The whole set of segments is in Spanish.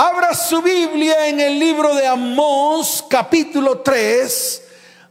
Abra su Biblia en el libro de Amós, capítulo 3.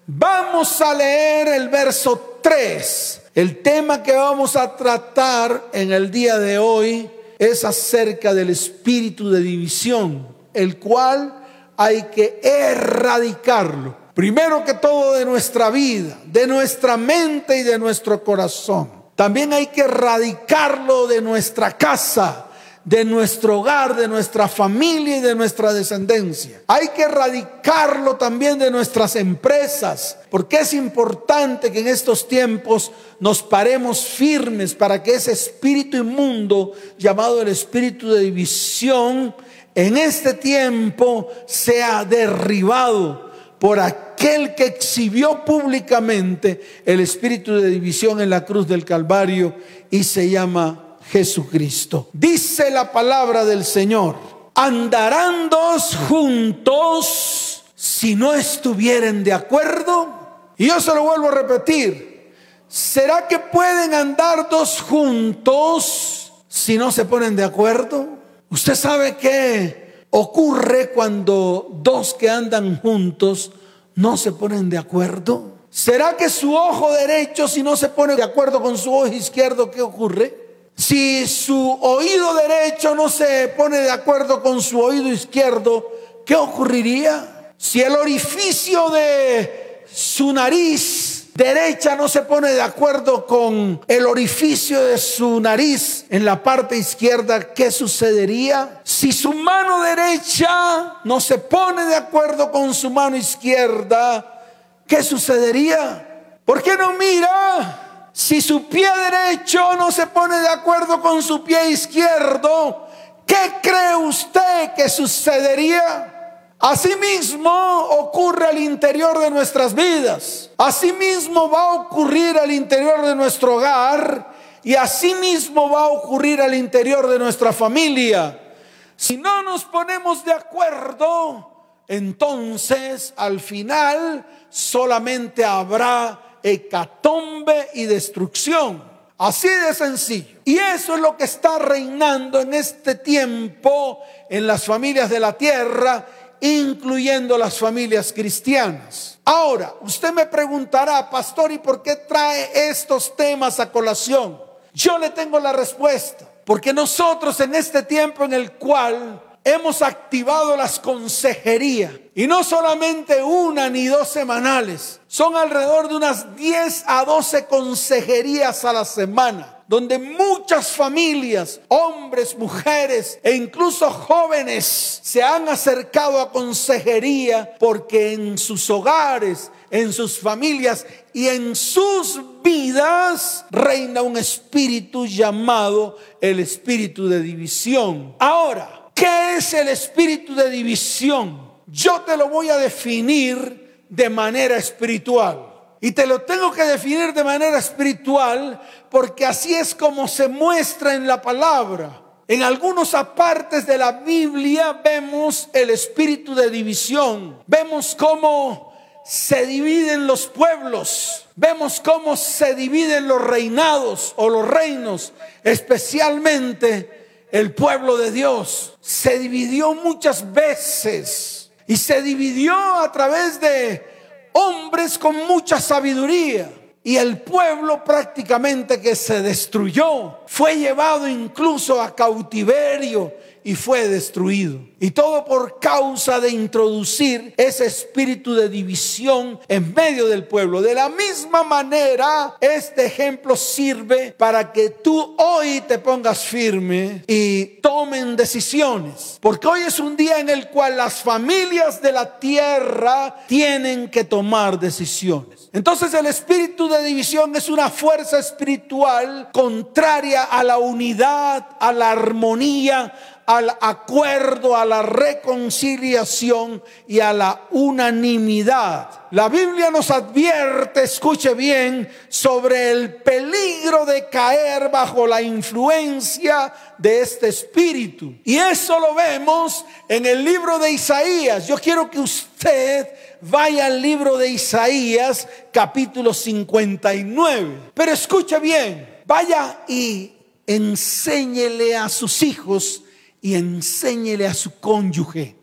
Vamos a leer el verso 3. El tema que vamos a tratar en el día de hoy es acerca del espíritu de división, el cual hay que erradicarlo. Primero que todo de nuestra vida, de nuestra mente y de nuestro corazón. También hay que erradicarlo de nuestra casa, de nuestro hogar, de nuestra familia y de nuestra descendencia. Hay que erradicarlo también de nuestras empresas, porque es importante que en estos tiempos nos paremos firmes para que ese espíritu inmundo llamado el espíritu de división en este tiempo sea derribado por aquel que exhibió públicamente el espíritu de división en la cruz del Calvario y se llama Jesucristo. Dice la palabra del Señor, andarán dos juntos si no estuvieren de acuerdo. Y yo se lo vuelvo a repetir, ¿será que pueden andar dos juntos si no se ponen de acuerdo? Usted sabe qué ocurre cuando dos que andan juntos no se ponen de acuerdo. ¿Será que su ojo derecho, si no se pone de acuerdo con su ojo izquierdo, qué ocurre? Si su oído derecho no se pone de acuerdo con su oído izquierdo, ¿qué ocurriría? Si el orificio de su nariz derecha no se pone de acuerdo con el orificio de su nariz en la parte izquierda, ¿qué sucedería? Si su mano derecha no se pone de acuerdo con su mano izquierda, ¿qué sucedería? ¿Por qué no mira? Si su pie derecho no se pone de acuerdo con su pie izquierdo, ¿qué cree usted que sucedería? Asimismo ocurre al interior de nuestras vidas. Asimismo va a ocurrir al interior de nuestro hogar y asimismo va a ocurrir al interior de nuestra familia. Si no nos ponemos de acuerdo, entonces al final solamente habrá hecatombe y destrucción. Así de sencillo. Y eso es lo que está reinando en este tiempo en las familias de la tierra, incluyendo las familias cristianas. Ahora, usted me preguntará, pastor, ¿y por qué trae estos temas a colación? Yo le tengo la respuesta. Porque nosotros en este tiempo en el cual hemos activado las consejerías. Y no solamente una ni dos semanales, son alrededor de unas 10 a 12 consejerías a la semana donde muchas familias, hombres, mujeres e incluso jóvenes se han acercado a consejería porque en sus hogares, en sus familias y en sus vidas reina un espíritu llamado el espíritu de división. Ahora, ¿Qué es el espíritu de división? Yo te lo voy a definir de manera espiritual. Y te lo tengo que definir de manera espiritual porque así es como se muestra en la palabra. En algunos apartes de la Biblia vemos el espíritu de división. Vemos cómo se dividen los pueblos. Vemos cómo se dividen los reinados o los reinos, especialmente el pueblo de Dios se dividió muchas veces y se dividió a través de hombres con mucha sabiduría. Y el pueblo prácticamente que se destruyó fue llevado incluso a cautiverio y fue destruido. Y todo por causa de introducir ese espíritu de división en medio del pueblo. De la misma manera, este ejemplo sirve para que tú hoy te pongas firme y tomen decisiones. Porque hoy es un día en el cual las familias de la tierra tienen que tomar decisiones. Entonces el espíritu de división es una fuerza espiritual contraria a la unidad, a la armonía, al acuerdo, a la reconciliación y a la unanimidad. La Biblia nos advierte, escuche bien, sobre el peligro de caer bajo la influencia de este espíritu. Y eso lo vemos en el libro de Isaías. Yo quiero que usted vaya al libro de Isaías capítulo 59. Pero escuche bien, vaya y enséñele a sus hijos y enséñele a su cónyuge.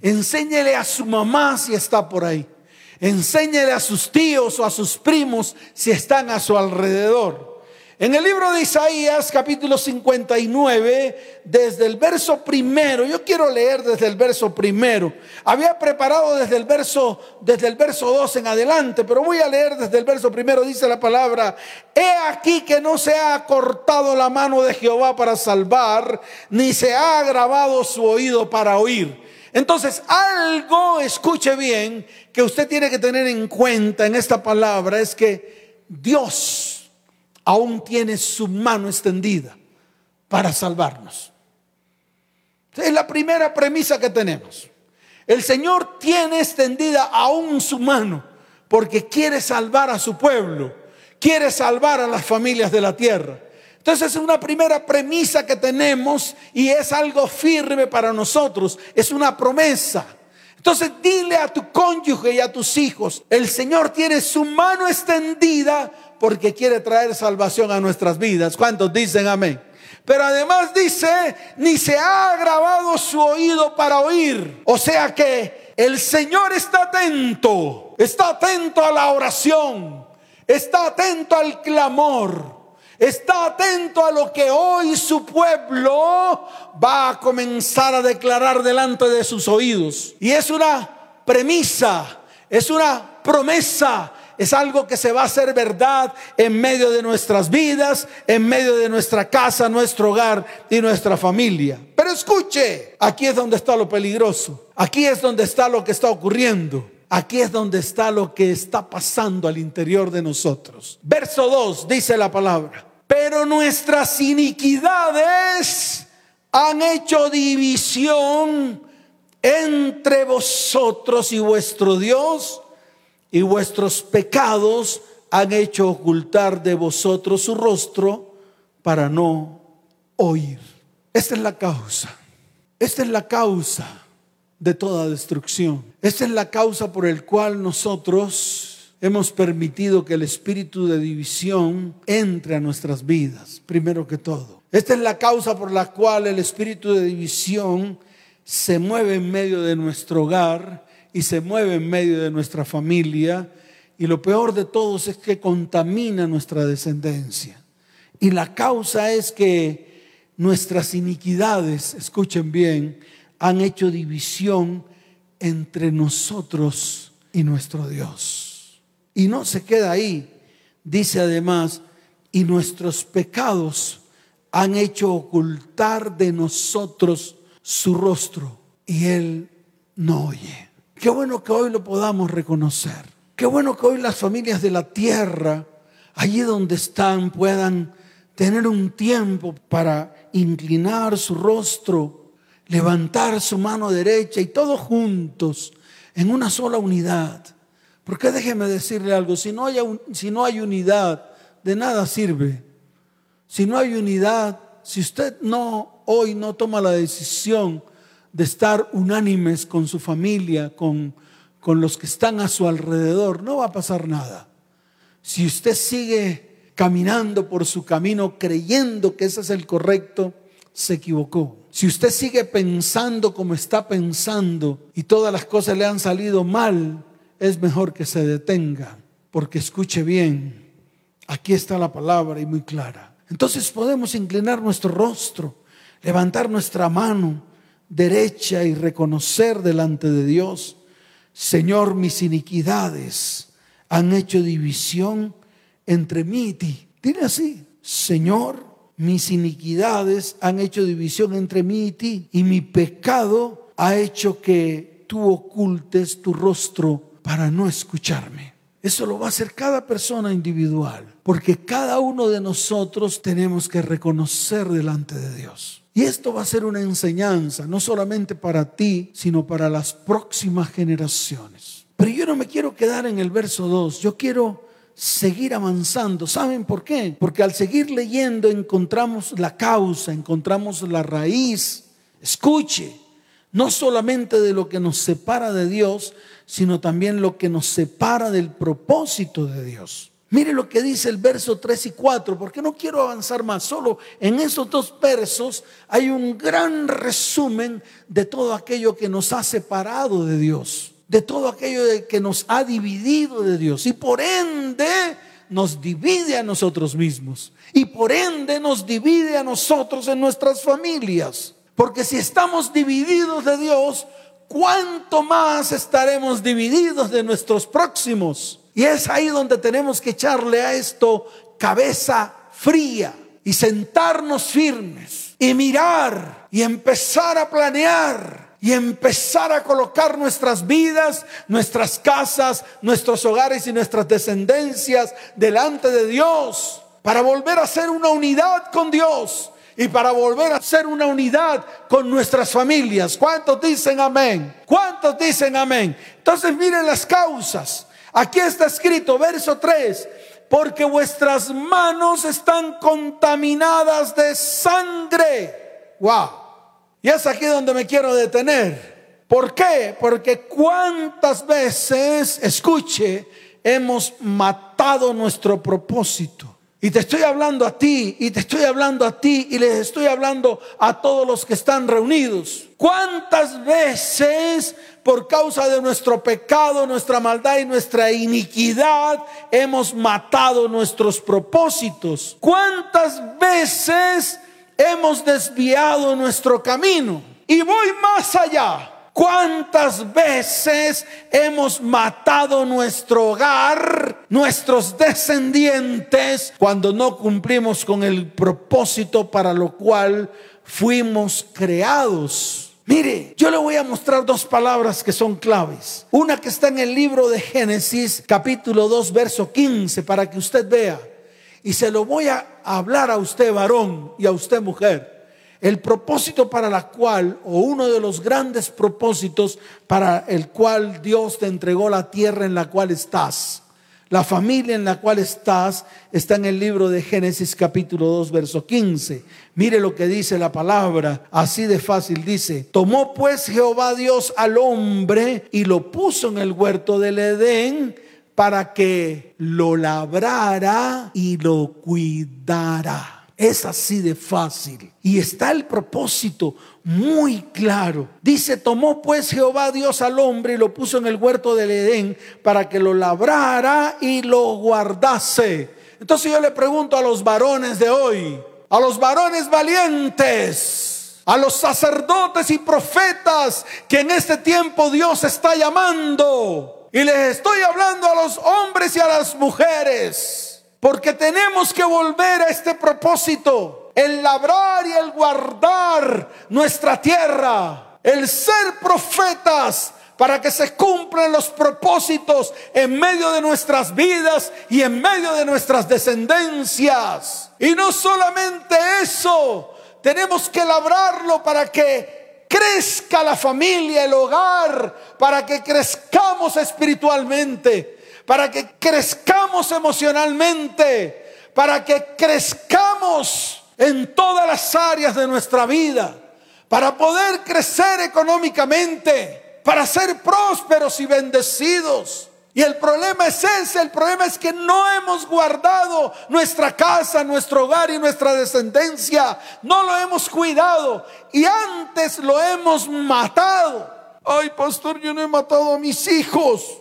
Enséñele a su mamá si está por ahí. Enséñele a sus tíos o a sus primos si están a su alrededor. En el libro de Isaías, capítulo 59, desde el verso primero, yo quiero leer desde el verso primero. Había preparado desde el verso, desde el verso 2 en adelante, pero voy a leer desde el verso primero, dice la palabra, he aquí que no se ha cortado la mano de Jehová para salvar, ni se ha agravado su oído para oír. Entonces, algo, escuche bien, que usted tiene que tener en cuenta en esta palabra es que Dios aún tiene su mano extendida para salvarnos. Es la primera premisa que tenemos. El Señor tiene extendida aún su mano porque quiere salvar a su pueblo, quiere salvar a las familias de la tierra. Entonces es una primera premisa que tenemos y es algo firme para nosotros, es una promesa. Entonces dile a tu cónyuge y a tus hijos, el Señor tiene su mano extendida porque quiere traer salvación a nuestras vidas. ¿Cuántos dicen amén? Pero además dice, ni se ha agravado su oído para oír. O sea que el Señor está atento, está atento a la oración, está atento al clamor. Está atento a lo que hoy su pueblo va a comenzar a declarar delante de sus oídos. Y es una premisa, es una promesa es algo que se va a hacer verdad en medio de nuestras vidas, en medio de nuestra casa, nuestro hogar y nuestra familia. Pero escuche, aquí es donde está lo peligroso, aquí es donde está lo que está ocurriendo. Aquí es donde está lo que está pasando al interior de nosotros. Verso 2 dice la palabra, pero nuestras iniquidades han hecho división entre vosotros y vuestro Dios y vuestros pecados han hecho ocultar de vosotros su rostro para no oír. Esta es la causa. Esta es la causa de toda destrucción. Esta es la causa por el cual nosotros hemos permitido que el espíritu de división entre a nuestras vidas, primero que todo. Esta es la causa por la cual el espíritu de división se mueve en medio de nuestro hogar y se mueve en medio de nuestra familia. Y lo peor de todos es que contamina nuestra descendencia. Y la causa es que nuestras iniquidades, escuchen bien, han hecho división entre nosotros y nuestro Dios. Y no se queda ahí. Dice además, y nuestros pecados han hecho ocultar de nosotros su rostro y Él no oye. Qué bueno que hoy lo podamos reconocer. Qué bueno que hoy las familias de la tierra, allí donde están, puedan tener un tiempo para inclinar su rostro, levantar su mano derecha y todos juntos en una sola unidad. Porque déjeme decirle algo, si no, hay, si no hay unidad, de nada sirve. Si no hay unidad, si usted no hoy no toma la decisión de estar unánimes con su familia, con, con los que están a su alrededor, no va a pasar nada. Si usted sigue caminando por su camino creyendo que ese es el correcto, se equivocó. Si usted sigue pensando como está pensando y todas las cosas le han salido mal, es mejor que se detenga, porque escuche bien, aquí está la palabra y muy clara. Entonces podemos inclinar nuestro rostro, levantar nuestra mano derecha y reconocer delante de Dios, Señor, mis iniquidades han hecho división entre mí y ti. Dile así, Señor, mis iniquidades han hecho división entre mí y ti, y mi pecado ha hecho que tú ocultes tu rostro para no escucharme. Eso lo va a hacer cada persona individual, porque cada uno de nosotros tenemos que reconocer delante de Dios. Y esto va a ser una enseñanza, no solamente para ti, sino para las próximas generaciones. Pero yo no me quiero quedar en el verso 2, yo quiero seguir avanzando. ¿Saben por qué? Porque al seguir leyendo encontramos la causa, encontramos la raíz. Escuche, no solamente de lo que nos separa de Dios, sino también lo que nos separa del propósito de Dios. Mire lo que dice el verso 3 y 4, porque no quiero avanzar más. Solo en esos dos versos hay un gran resumen de todo aquello que nos ha separado de Dios, de todo aquello que nos ha dividido de Dios y por ende nos divide a nosotros mismos y por ende nos divide a nosotros en nuestras familias. Porque si estamos divididos de Dios, ¿cuánto más estaremos divididos de nuestros próximos? Y es ahí donde tenemos que echarle a esto cabeza fría y sentarnos firmes y mirar y empezar a planear y empezar a colocar nuestras vidas, nuestras casas, nuestros hogares y nuestras descendencias delante de Dios para volver a ser una unidad con Dios y para volver a ser una unidad con nuestras familias. ¿Cuántos dicen amén? ¿Cuántos dicen amén? Entonces miren las causas. Aquí está escrito, verso 3, porque vuestras manos están contaminadas de sangre. Wow. Y es aquí donde me quiero detener. ¿Por qué? Porque cuántas veces, escuche, hemos matado nuestro propósito. Y te estoy hablando a ti, y te estoy hablando a ti, y les estoy hablando a todos los que están reunidos. ¿Cuántas veces por causa de nuestro pecado, nuestra maldad y nuestra iniquidad hemos matado nuestros propósitos? ¿Cuántas veces hemos desviado nuestro camino? Y voy más allá. ¿Cuántas veces hemos matado nuestro hogar, nuestros descendientes, cuando no cumplimos con el propósito para lo cual fuimos creados? Mire, yo le voy a mostrar dos palabras que son claves. Una que está en el libro de Génesis, capítulo 2, verso 15, para que usted vea. Y se lo voy a hablar a usted varón y a usted mujer. El propósito para la cual, o uno de los grandes propósitos para el cual Dios te entregó la tierra en la cual estás. La familia en la cual estás está en el libro de Génesis capítulo 2, verso 15. Mire lo que dice la palabra, así de fácil dice, tomó pues Jehová Dios al hombre y lo puso en el huerto del Edén para que lo labrara y lo cuidara. Es así de fácil. Y está el propósito muy claro. Dice, tomó pues Jehová Dios al hombre y lo puso en el huerto del Edén para que lo labrara y lo guardase. Entonces yo le pregunto a los varones de hoy, a los varones valientes, a los sacerdotes y profetas que en este tiempo Dios está llamando. Y les estoy hablando a los hombres y a las mujeres porque tenemos que volver a este propósito, el labrar y el guardar nuestra tierra, el ser profetas para que se cumplan los propósitos en medio de nuestras vidas y en medio de nuestras descendencias. Y no solamente eso, tenemos que labrarlo para que crezca la familia, el hogar, para que crezcamos espiritualmente para que crezcamos emocionalmente, para que crezcamos en todas las áreas de nuestra vida, para poder crecer económicamente, para ser prósperos y bendecidos. Y el problema es ese, el problema es que no hemos guardado nuestra casa, nuestro hogar y nuestra descendencia, no lo hemos cuidado y antes lo hemos matado. Ay, pastor, yo no he matado a mis hijos.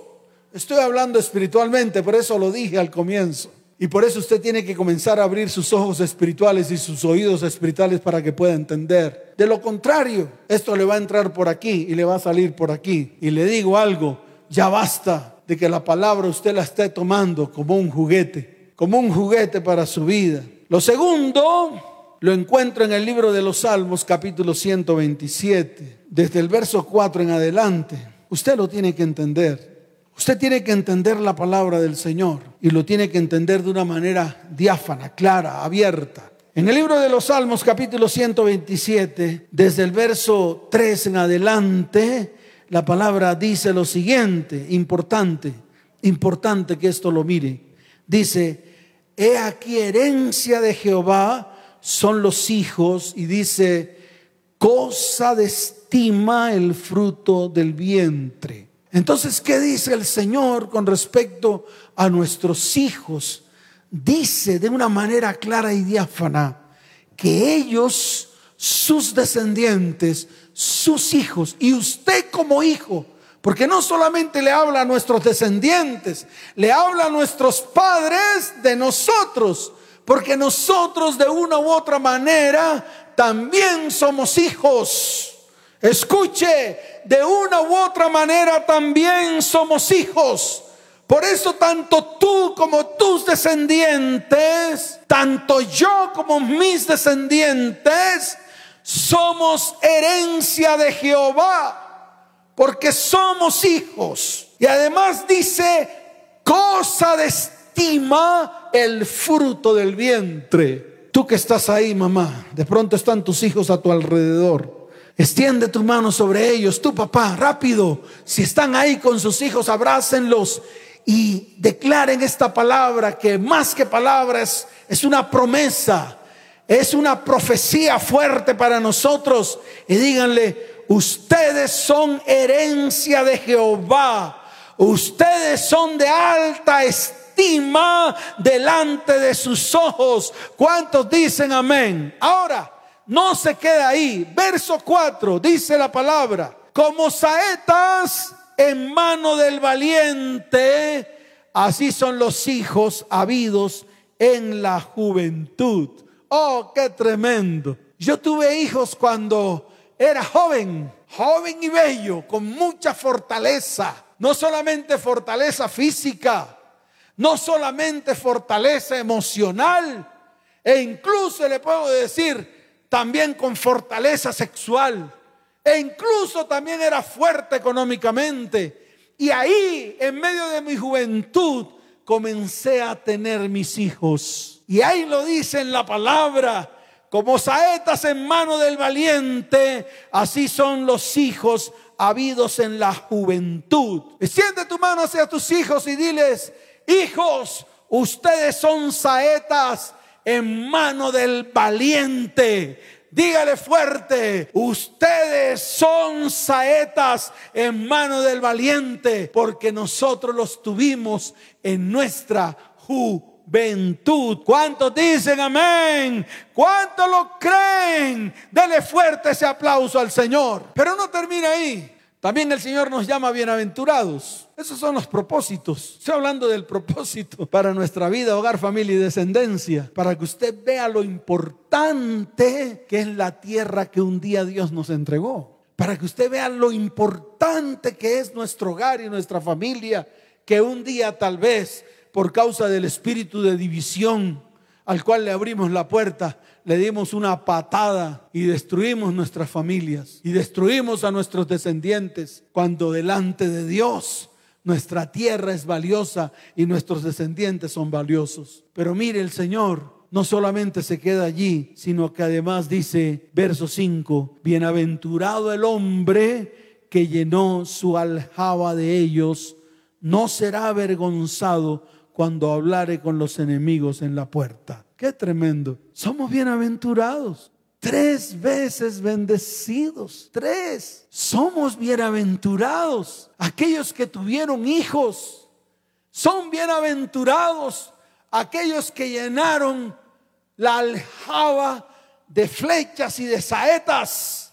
Estoy hablando espiritualmente, por eso lo dije al comienzo. Y por eso usted tiene que comenzar a abrir sus ojos espirituales y sus oídos espirituales para que pueda entender. De lo contrario, esto le va a entrar por aquí y le va a salir por aquí. Y le digo algo, ya basta de que la palabra usted la esté tomando como un juguete, como un juguete para su vida. Lo segundo lo encuentro en el libro de los Salmos capítulo 127, desde el verso 4 en adelante. Usted lo tiene que entender. Usted tiene que entender la palabra del Señor y lo tiene que entender de una manera diáfana, clara, abierta. En el libro de los Salmos capítulo 127, desde el verso 3 en adelante, la palabra dice lo siguiente, importante, importante que esto lo mire. Dice, he aquí herencia de Jehová son los hijos y dice, cosa de estima el fruto del vientre. Entonces, ¿qué dice el Señor con respecto a nuestros hijos? Dice de una manera clara y diáfana que ellos, sus descendientes, sus hijos, y usted como hijo, porque no solamente le habla a nuestros descendientes, le habla a nuestros padres de nosotros, porque nosotros de una u otra manera también somos hijos. Escuche, de una u otra manera también somos hijos. Por eso tanto tú como tus descendientes, tanto yo como mis descendientes, somos herencia de Jehová, porque somos hijos. Y además dice, cosa de estima el fruto del vientre. Tú que estás ahí, mamá, de pronto están tus hijos a tu alrededor. Extiende tu mano sobre ellos, tu papá, rápido. Si están ahí con sus hijos, abrácenlos y declaren esta palabra que más que palabras es una promesa, es una profecía fuerte para nosotros. Y díganle, ustedes son herencia de Jehová, ustedes son de alta estima delante de sus ojos. ¿Cuántos dicen amén? Ahora, no se queda ahí. Verso 4 dice la palabra, como saetas en mano del valiente, así son los hijos habidos en la juventud. Oh, qué tremendo. Yo tuve hijos cuando era joven, joven y bello, con mucha fortaleza. No solamente fortaleza física, no solamente fortaleza emocional, e incluso le puedo decir, también con fortaleza sexual e incluso también era fuerte económicamente. Y ahí, en medio de mi juventud, comencé a tener mis hijos. Y ahí lo dice en la palabra, como saetas en mano del valiente, así son los hijos habidos en la juventud. Extiende tu mano hacia tus hijos y diles, hijos, ustedes son saetas en mano del valiente. Dígale fuerte, ustedes son saetas en mano del valiente, porque nosotros los tuvimos en nuestra juventud. ¿Cuántos dicen amén? ¿Cuántos lo creen? Dele fuerte ese aplauso al Señor. Pero no termina ahí. También el Señor nos llama bienaventurados. Esos son los propósitos. Estoy hablando del propósito para nuestra vida, hogar, familia y descendencia. Para que usted vea lo importante que es la tierra que un día Dios nos entregó. Para que usted vea lo importante que es nuestro hogar y nuestra familia. Que un día tal vez por causa del espíritu de división al cual le abrimos la puerta, le dimos una patada y destruimos nuestras familias y destruimos a nuestros descendientes cuando delante de Dios nuestra tierra es valiosa y nuestros descendientes son valiosos. Pero mire, el Señor no solamente se queda allí, sino que además dice, verso 5, bienaventurado el hombre que llenó su aljaba de ellos, no será avergonzado cuando hablare con los enemigos en la puerta. Qué tremendo. Somos bienaventurados. Tres veces bendecidos. Tres. Somos bienaventurados. Aquellos que tuvieron hijos. Son bienaventurados. Aquellos que llenaron la aljaba de flechas y de saetas.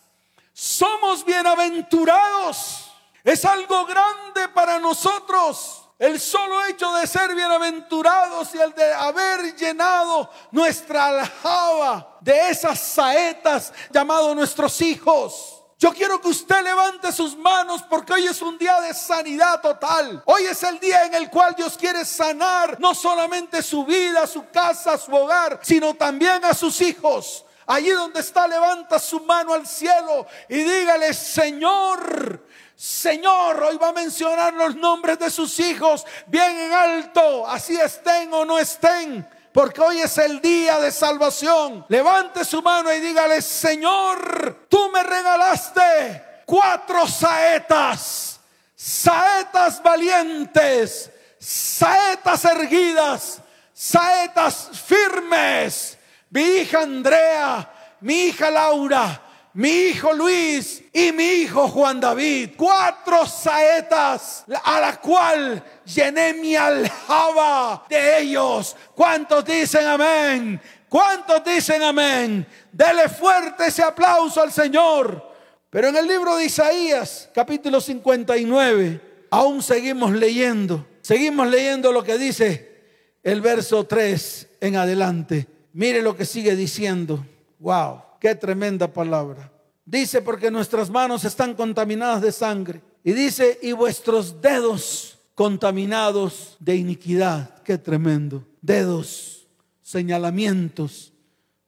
Somos bienaventurados. Es algo grande para nosotros el solo hecho de ser bienaventurados y el de haber llenado nuestra aljaba de esas saetas llamados nuestros hijos. Yo quiero que usted levante sus manos porque hoy es un día de sanidad total. Hoy es el día en el cual Dios quiere sanar no solamente su vida, su casa, su hogar, sino también a sus hijos. Allí donde está, levanta su mano al cielo y dígale, Señor, Señor, hoy va a mencionar los nombres de sus hijos bien en alto, así estén o no estén, porque hoy es el día de salvación. Levante su mano y dígale, Señor, tú me regalaste cuatro saetas, saetas valientes, saetas erguidas, saetas firmes. Mi hija Andrea, mi hija Laura, mi hijo Luis y mi hijo Juan David. Cuatro saetas a la cual llené mi aljaba de ellos. ¿Cuántos dicen amén? ¿Cuántos dicen amén? Dele fuerte ese aplauso al Señor. Pero en el libro de Isaías, capítulo 59, aún seguimos leyendo. Seguimos leyendo lo que dice el verso 3 en adelante. Mire lo que sigue diciendo. Wow, qué tremenda palabra. Dice, porque nuestras manos están contaminadas de sangre. Y dice, y vuestros dedos contaminados de iniquidad. Qué tremendo. Dedos, señalamientos,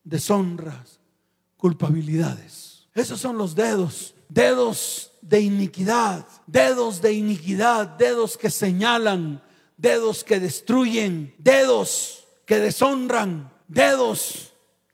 deshonras, culpabilidades. Esos son los dedos. Dedos de iniquidad. Dedos de iniquidad. Dedos que señalan. Dedos que destruyen. Dedos que deshonran. Dedos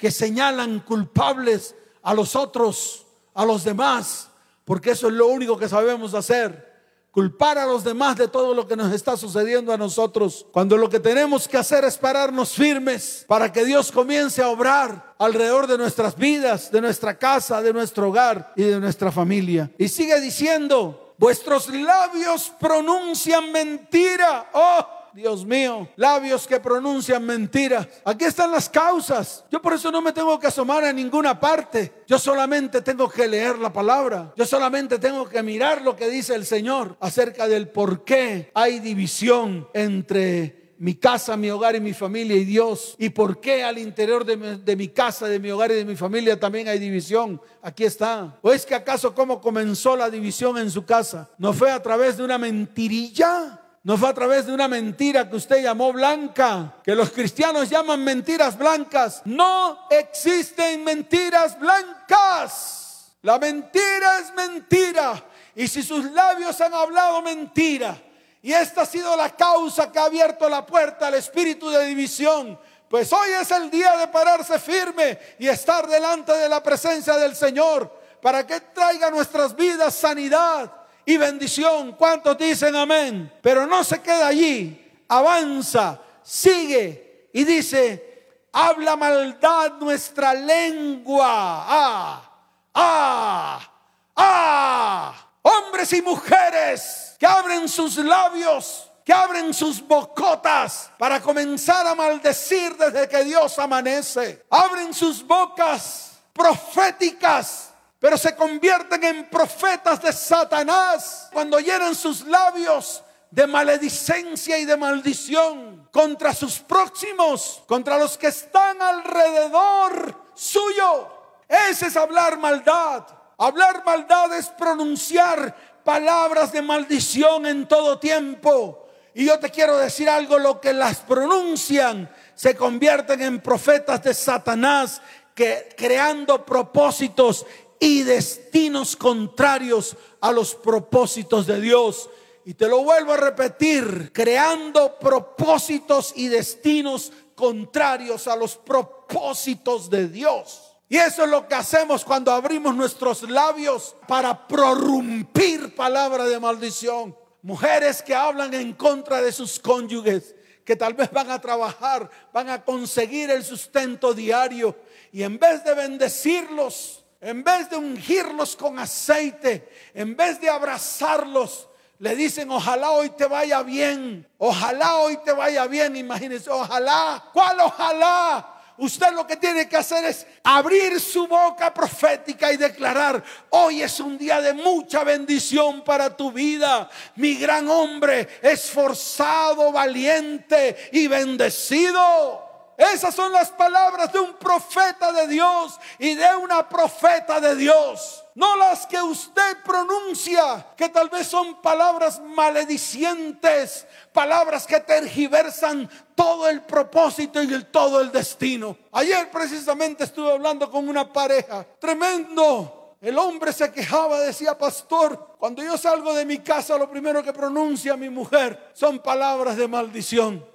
que señalan culpables a los otros a los demás, porque eso es lo único que sabemos hacer. Culpar a los demás de todo lo que nos está sucediendo a nosotros, cuando lo que tenemos que hacer es pararnos firmes para que Dios comience a obrar alrededor de nuestras vidas, de nuestra casa, de nuestro hogar y de nuestra familia. Y sigue diciendo, vuestros labios pronuncian mentira. Oh, Dios mío, labios que pronuncian mentiras. Aquí están las causas. Yo por eso no me tengo que asomar a ninguna parte. Yo solamente tengo que leer la palabra. Yo solamente tengo que mirar lo que dice el Señor acerca del por qué hay división entre mi casa, mi hogar y mi familia y Dios. ¿Y por qué al interior de mi, de mi, casa, de mi hogar y de mi familia también hay división? Aquí está. ¿O es que acaso cómo comenzó la división en su casa? ¿No fue a través de una mentirilla? No fue a través de una mentira que usted llamó blanca, que los cristianos llaman mentiras blancas. No existen mentiras blancas. La mentira es mentira. Y si sus labios han hablado mentira, y esta ha sido la causa que ha abierto la puerta al espíritu de división, pues hoy es el día de pararse firme y estar delante de la presencia del Señor para que traiga nuestras vidas sanidad y bendición. ¿Cuántos dicen amén? Pero no se queda allí, avanza, sigue y dice, habla maldad nuestra lengua. Ah, ah, ah. Hombres y mujeres que abren sus labios que abren sus bocotas para comenzar a maldecir desde que Dios amanece. Abren sus bocas proféticas pero se convierten en profetas de Satanás cuando llenan sus labios de maledicencia y de maldición contra sus próximos, contra los que están alrededor suyo. Ese es hablar maldad. Hablar maldad es pronunciar palabras de maldición en todo tiempo. Y yo te quiero decir algo, lo que las pronuncian se convierten en profetas de Satanás que creando propósitos y destinos contrarios a los propósitos de Dios. Y te lo vuelvo a repetir, creando propósitos y destinos contrarios a los propósitos de Dios. Y eso es lo que hacemos cuando abrimos nuestros labios para prorrumpir palabra de maldición. Mujeres que hablan en contra de sus cónyuges, que tal vez van a trabajar, van a conseguir el sustento diario y en vez de bendecirlos, en vez de ungirlos con aceite, en vez de abrazarlos, le dicen, ojalá hoy te vaya bien, ojalá hoy te vaya bien, imagínense, ojalá, ¿cuál ojalá? Usted lo que tiene que hacer es abrir su boca profética y declarar, hoy es un día de mucha bendición para tu vida. Mi gran hombre, esforzado, valiente y bendecido. Esas son las palabras de un profeta de Dios y de una profeta de Dios. No las que usted pronuncia, que tal vez son palabras maledicientes, palabras que tergiversan todo el propósito y el, todo el destino. Ayer precisamente estuve hablando con una pareja, tremendo. El hombre se quejaba, decía, pastor, cuando yo salgo de mi casa, lo primero que pronuncia mi mujer son palabras de maldición.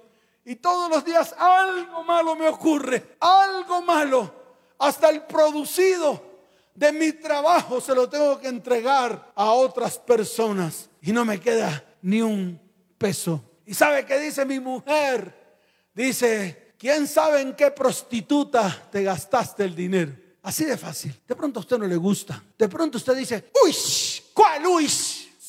Y todos los días algo malo me ocurre, algo malo. Hasta el producido de mi trabajo se lo tengo que entregar a otras personas. Y no me queda ni un peso. ¿Y sabe qué dice mi mujer? Dice, ¿quién sabe en qué prostituta te gastaste el dinero? Así de fácil. De pronto a usted no le gusta. De pronto usted dice, uy, ¿cuál uy?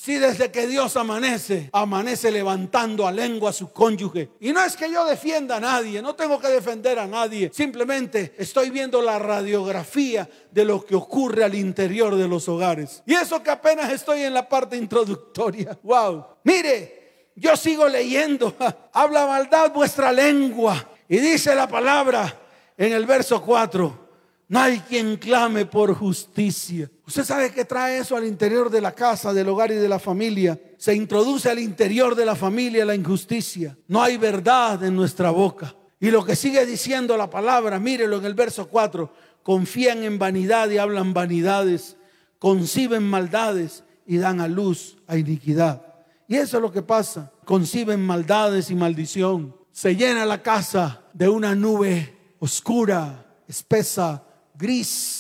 Si desde que Dios amanece, amanece levantando a lengua a su cónyuge. Y no es que yo defienda a nadie, no tengo que defender a nadie. Simplemente estoy viendo la radiografía de lo que ocurre al interior de los hogares. Y eso que apenas estoy en la parte introductoria. Wow. Mire, yo sigo leyendo. Habla maldad vuestra lengua. Y dice la palabra en el verso 4 no hay quien clame por justicia. Usted sabe que trae eso al interior de la casa, del hogar y de la familia. Se introduce al interior de la familia la injusticia. No hay verdad en nuestra boca. Y lo que sigue diciendo la palabra, mírelo en el verso 4, confían en vanidad y hablan vanidades, conciben maldades y dan a luz a iniquidad. Y eso es lo que pasa. Conciben maldades y maldición. Se llena la casa de una nube oscura, espesa, gris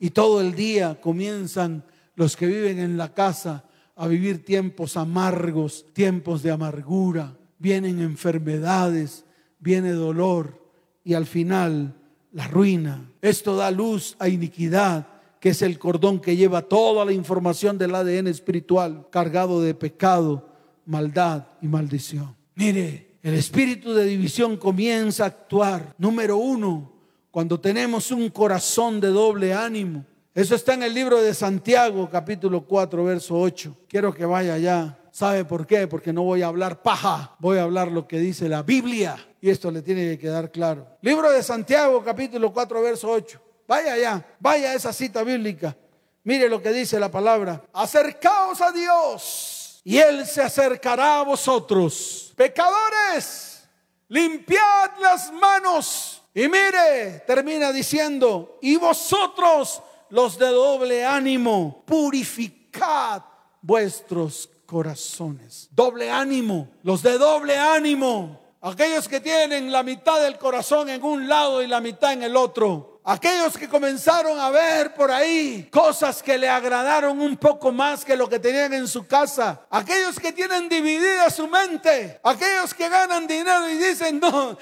y todo el día comienzan los que viven en la casa a vivir tiempos amargos, tiempos de amargura, vienen enfermedades, viene dolor y al final la ruina. Esto da luz a iniquidad, que es el cordón que lleva toda la información del ADN espiritual cargado de pecado, maldad y maldición. Mire, el espíritu de división comienza a actuar. Número uno, cuando tenemos un corazón de doble ánimo. Eso está en el libro de Santiago, capítulo 4, verso 8. Quiero que vaya allá. ¿Sabe por qué? Porque no voy a hablar paja, voy a hablar lo que dice la Biblia. Y esto le tiene que quedar claro. Libro de Santiago, capítulo 4, verso 8. Vaya allá, vaya a esa cita bíblica. Mire lo que dice la palabra. Acercaos a Dios y Él se acercará a vosotros. Pecadores, limpiad las manos y mire, termina diciendo, y vosotros los de doble ánimo, purificad vuestros corazones. Doble ánimo, los de doble ánimo, aquellos que tienen la mitad del corazón en un lado y la mitad en el otro. Aquellos que comenzaron a ver por ahí cosas que le agradaron un poco más que lo que tenían en su casa. Aquellos que tienen dividida su mente. Aquellos que ganan dinero y dicen, no,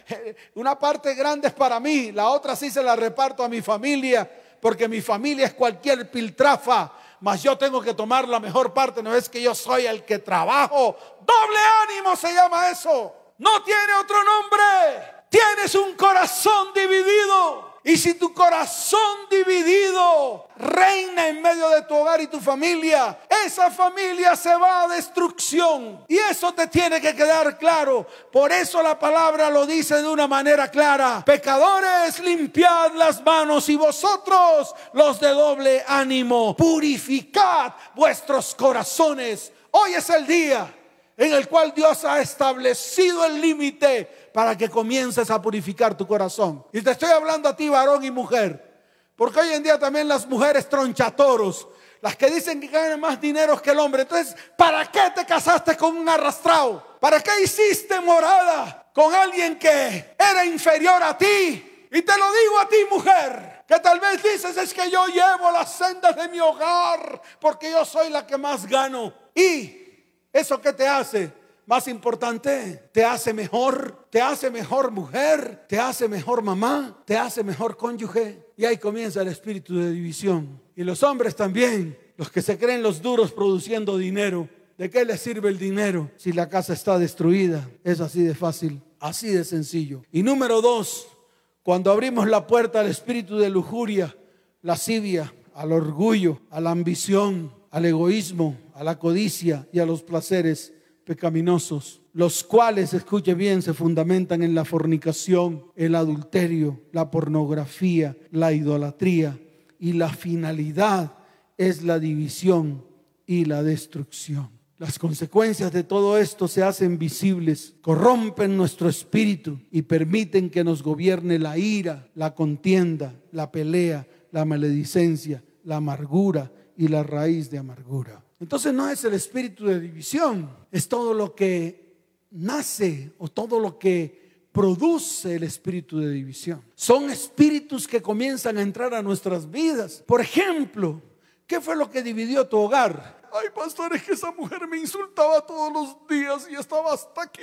una parte grande es para mí, la otra sí se la reparto a mi familia, porque mi familia es cualquier piltrafa. Mas yo tengo que tomar la mejor parte, no es que yo soy el que trabajo. Doble ánimo se llama eso. No tiene otro nombre. Tienes un corazón dividido. Y si tu corazón dividido reina en medio de tu hogar y tu familia, esa familia se va a destrucción. Y eso te tiene que quedar claro. Por eso la palabra lo dice de una manera clara. Pecadores, limpiad las manos y vosotros los de doble ánimo, purificad vuestros corazones. Hoy es el día en el cual Dios ha establecido el límite para que comiences a purificar tu corazón. Y te estoy hablando a ti, varón y mujer. Porque hoy en día también las mujeres tronchatoros, las que dicen que ganan más dinero que el hombre. Entonces, ¿para qué te casaste con un arrastrado? ¿Para qué hiciste morada con alguien que era inferior a ti? Y te lo digo a ti, mujer, que tal vez dices es que yo llevo las sendas de mi hogar porque yo soy la que más gano. ¿Y eso qué te hace? más importante, te hace mejor, te hace mejor mujer, te hace mejor mamá, te hace mejor cónyuge. Y ahí comienza el espíritu de división. Y los hombres también, los que se creen los duros produciendo dinero. ¿De qué les sirve el dinero si la casa está destruida? Es así de fácil, así de sencillo. Y número dos, cuando abrimos la puerta al espíritu de lujuria, lascivia, al orgullo, a la ambición, al egoísmo, a la codicia y a los placeres, pecaminosos, los cuales, escuche bien, se fundamentan en la fornicación, el adulterio, la pornografía, la idolatría, y la finalidad es la división y la destrucción. Las consecuencias de todo esto se hacen visibles, corrompen nuestro espíritu y permiten que nos gobierne la ira, la contienda, la pelea, la maledicencia, la amargura y la raíz de amargura. Entonces no es el espíritu de división, es todo lo que nace o todo lo que produce el espíritu de división. Son espíritus que comienzan a entrar a nuestras vidas. Por ejemplo, ¿qué fue lo que dividió tu hogar? Ay, pastor, es que esa mujer me insultaba todos los días y estaba hasta aquí,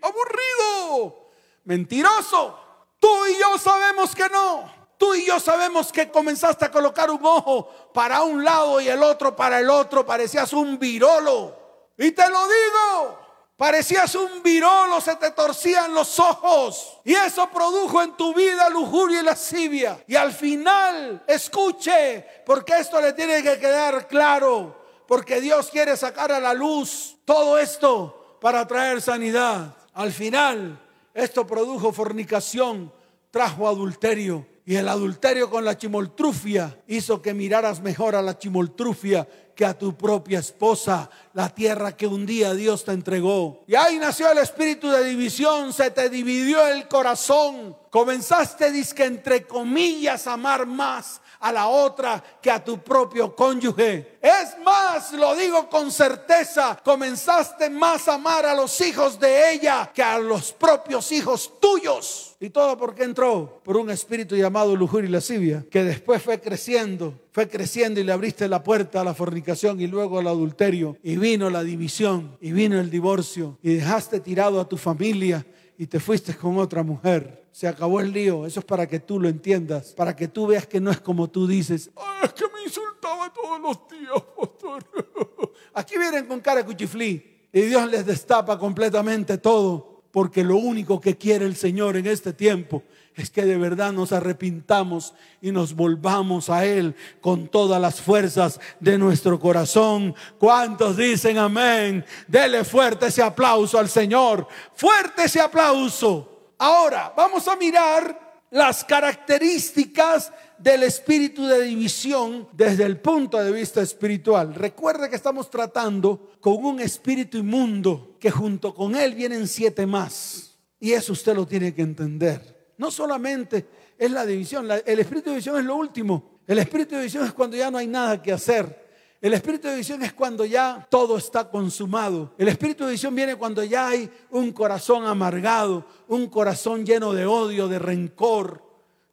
aburrido, mentiroso. Tú y yo sabemos que no. Tú y yo sabemos que comenzaste a colocar un ojo para un lado y el otro para el otro. Parecías un virolo. Y te lo digo, parecías un virolo, se te torcían los ojos. Y eso produjo en tu vida lujuria y lascivia. Y al final, escuche, porque esto le tiene que quedar claro. Porque Dios quiere sacar a la luz todo esto para traer sanidad. Al final, esto produjo fornicación, trajo adulterio y el adulterio con la chimoltrufia hizo que miraras mejor a la chimoltrufia que a tu propia esposa, la tierra que un día Dios te entregó. Y ahí nació el espíritu de división, se te dividió el corazón. Comenzaste, disque entre comillas, amar más a la otra que a tu propio cónyuge. Es más, lo digo con certeza, comenzaste más a amar a los hijos de ella que a los propios hijos tuyos. ¿Y todo porque entró? Por un espíritu llamado lujuria y lascivia, que después fue creciendo, fue creciendo y le abriste la puerta a la fornicación y luego al adulterio. Y vino la división, y vino el divorcio, y dejaste tirado a tu familia y te fuiste con otra mujer. Se acabó el lío. Eso es para que tú lo entiendas, para que tú veas que no es como tú dices. es que me insultaba todos los días, pastor. Aquí vienen con cara cuchiflí y Dios les destapa completamente todo, porque lo único que quiere el Señor en este tiempo es que de verdad nos arrepintamos y nos volvamos a Él con todas las fuerzas de nuestro corazón. ¿Cuántos dicen amén? Dele fuerte ese aplauso al Señor. Fuerte ese aplauso. Ahora, vamos a mirar las características del espíritu de división desde el punto de vista espiritual. Recuerde que estamos tratando con un espíritu inmundo que junto con él vienen siete más. Y eso usted lo tiene que entender. No solamente es la división, el espíritu de división es lo último. El espíritu de división es cuando ya no hay nada que hacer. El espíritu de división es cuando ya todo está consumado. El espíritu de división viene cuando ya hay un corazón amargado, un corazón lleno de odio, de rencor,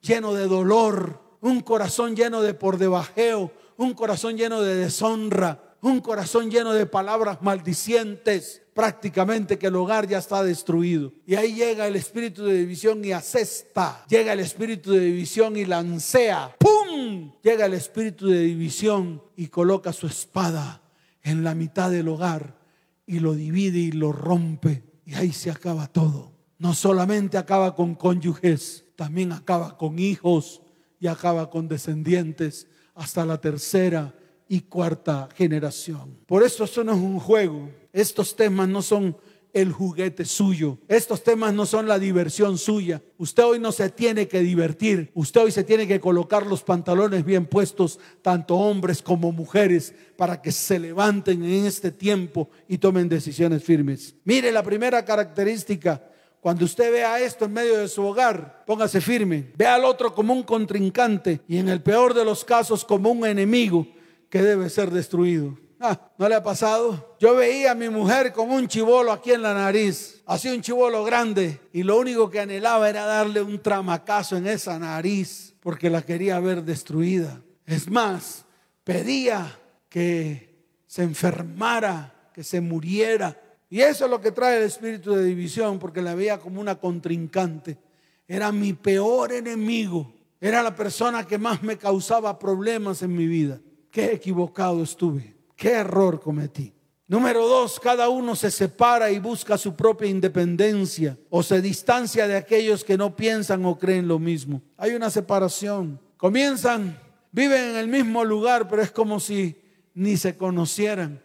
lleno de dolor, un corazón lleno de por debajeo, un corazón lleno de deshonra, un corazón lleno de palabras maldicientes, prácticamente que el hogar ya está destruido. Y ahí llega el espíritu de división y asesta. Llega el espíritu de división y lancea. ¡Pum! Llega el espíritu de división y coloca su espada en la mitad del hogar y lo divide y lo rompe. Y ahí se acaba todo. No solamente acaba con cónyuges, también acaba con hijos y acaba con descendientes hasta la tercera y cuarta generación. Por eso eso no es un juego. Estos temas no son el juguete suyo. Estos temas no son la diversión suya. Usted hoy no se tiene que divertir. Usted hoy se tiene que colocar los pantalones bien puestos, tanto hombres como mujeres, para que se levanten en este tiempo y tomen decisiones firmes. Mire la primera característica. Cuando usted vea esto en medio de su hogar, póngase firme. Ve al otro como un contrincante y en el peor de los casos como un enemigo que debe ser destruido. Ah, ¿No le ha pasado? Yo veía a mi mujer con un chivolo aquí en la nariz, así un chivolo grande, y lo único que anhelaba era darle un tramacazo en esa nariz, porque la quería ver destruida. Es más, pedía que se enfermara, que se muriera. Y eso es lo que trae el espíritu de división, porque la veía como una contrincante. Era mi peor enemigo. Era la persona que más me causaba problemas en mi vida qué equivocado estuve, qué error cometí. Número dos, cada uno se separa y busca su propia independencia o se distancia de aquellos que no piensan o creen lo mismo. Hay una separación. Comienzan, viven en el mismo lugar, pero es como si ni se conocieran.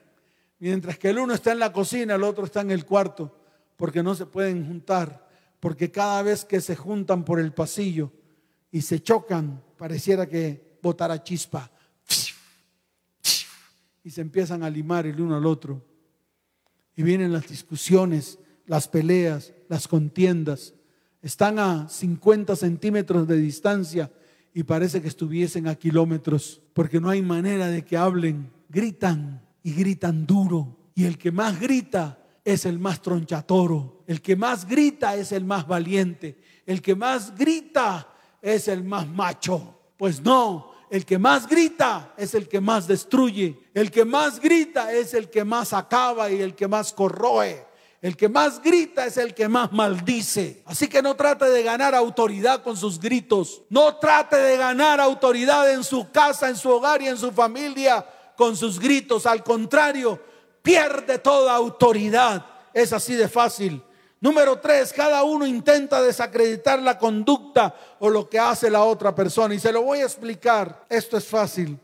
Mientras que el uno está en la cocina, el otro está en el cuarto, porque no se pueden juntar, porque cada vez que se juntan por el pasillo y se chocan, pareciera que botara chispa y se empiezan a limar el uno al otro. Y vienen las discusiones, las peleas, las contiendas. Están a 50 centímetros de distancia y parece que estuviesen a kilómetros, porque no hay manera de que hablen. Gritan y gritan duro. Y el que más grita es el más tronchatoro. El que más grita es el más valiente. El que más grita es el más macho. Pues no, el que más grita es el que más destruye. El que más grita es el que más acaba y el que más corroe. El que más grita es el que más maldice. Así que no trate de ganar autoridad con sus gritos. No trate de ganar autoridad en su casa, en su hogar y en su familia con sus gritos. Al contrario, pierde toda autoridad. Es así de fácil. Número tres, cada uno intenta desacreditar la conducta o lo que hace la otra persona. Y se lo voy a explicar. Esto es fácil,